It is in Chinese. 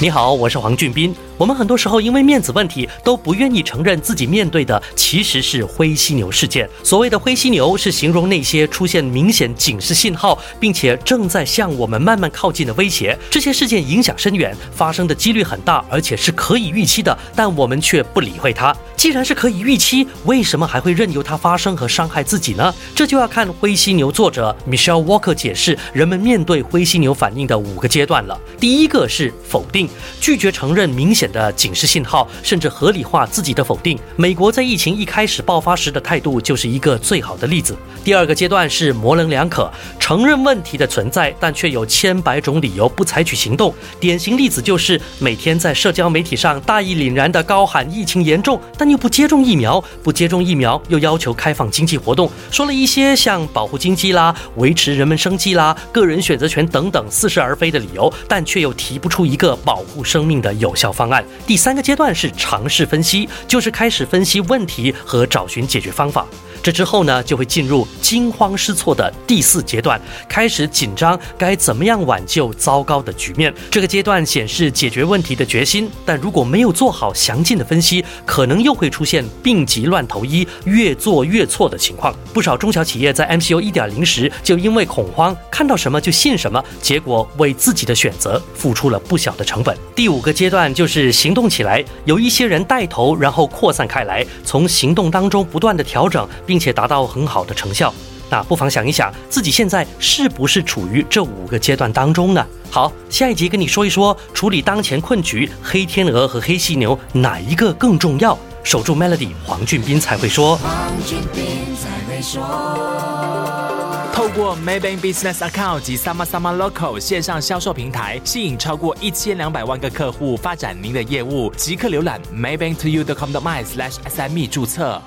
你好，我是黄俊斌。我们很多时候因为面子问题都不愿意承认自己面对的其实是灰犀牛事件。所谓的灰犀牛是形容那些出现明显警示信号，并且正在向我们慢慢靠近的威胁。这些事件影响深远，发生的几率很大，而且是可以预期的，但我们却不理会它。既然是可以预期，为什么还会任由它发生和伤害自己呢？这就要看灰犀牛作者 Michelle Walker 解释人们面对灰犀牛反应的五个阶段了。第一个是否定，拒绝承认明显。的警示信号，甚至合理化自己的否定。美国在疫情一开始爆发时的态度就是一个最好的例子。第二个阶段是模棱两可，承认问题的存在，但却有千百种理由不采取行动。典型例子就是每天在社交媒体上大义凛然地高喊疫情严重，但又不接种疫苗；不接种疫苗又要求开放经济活动，说了一些像保护经济啦、维持人们生计啦、个人选择权等等似是而非的理由，但却又提不出一个保保护生命的有效方案。第三个阶段是尝试分析，就是开始分析问题和找寻解决方法。这之后呢，就会进入惊慌失措的第四阶段，开始紧张该怎么样挽救糟糕的局面。这个阶段显示解决问题的决心，但如果没有做好详尽的分析，可能又会出现病急乱投医、越做越错的情况。不少中小企业在 MCO 一点零时就因为恐慌，看到什么就信什么，结果为自己的选择付出了不小的成本。第五个阶段就是行动起来，有一些人带头，然后扩散开来，从行动当中不断的调整。并且达到很好的成效，那不妨想一想，自己现在是不是处于这五个阶段当中呢？好，下一集跟你说一说，处理当前困局，黑天鹅和黑犀牛哪一个更重要？守住 Melody，黄俊斌才会说。黄俊斌才会说。透过 Maybank Business Account 及 Summa Summa Local 线上销售平台，吸引超过一千两百万个客户，发展您的业务。即刻浏览 maybanktoyou.com.my/sme 注册。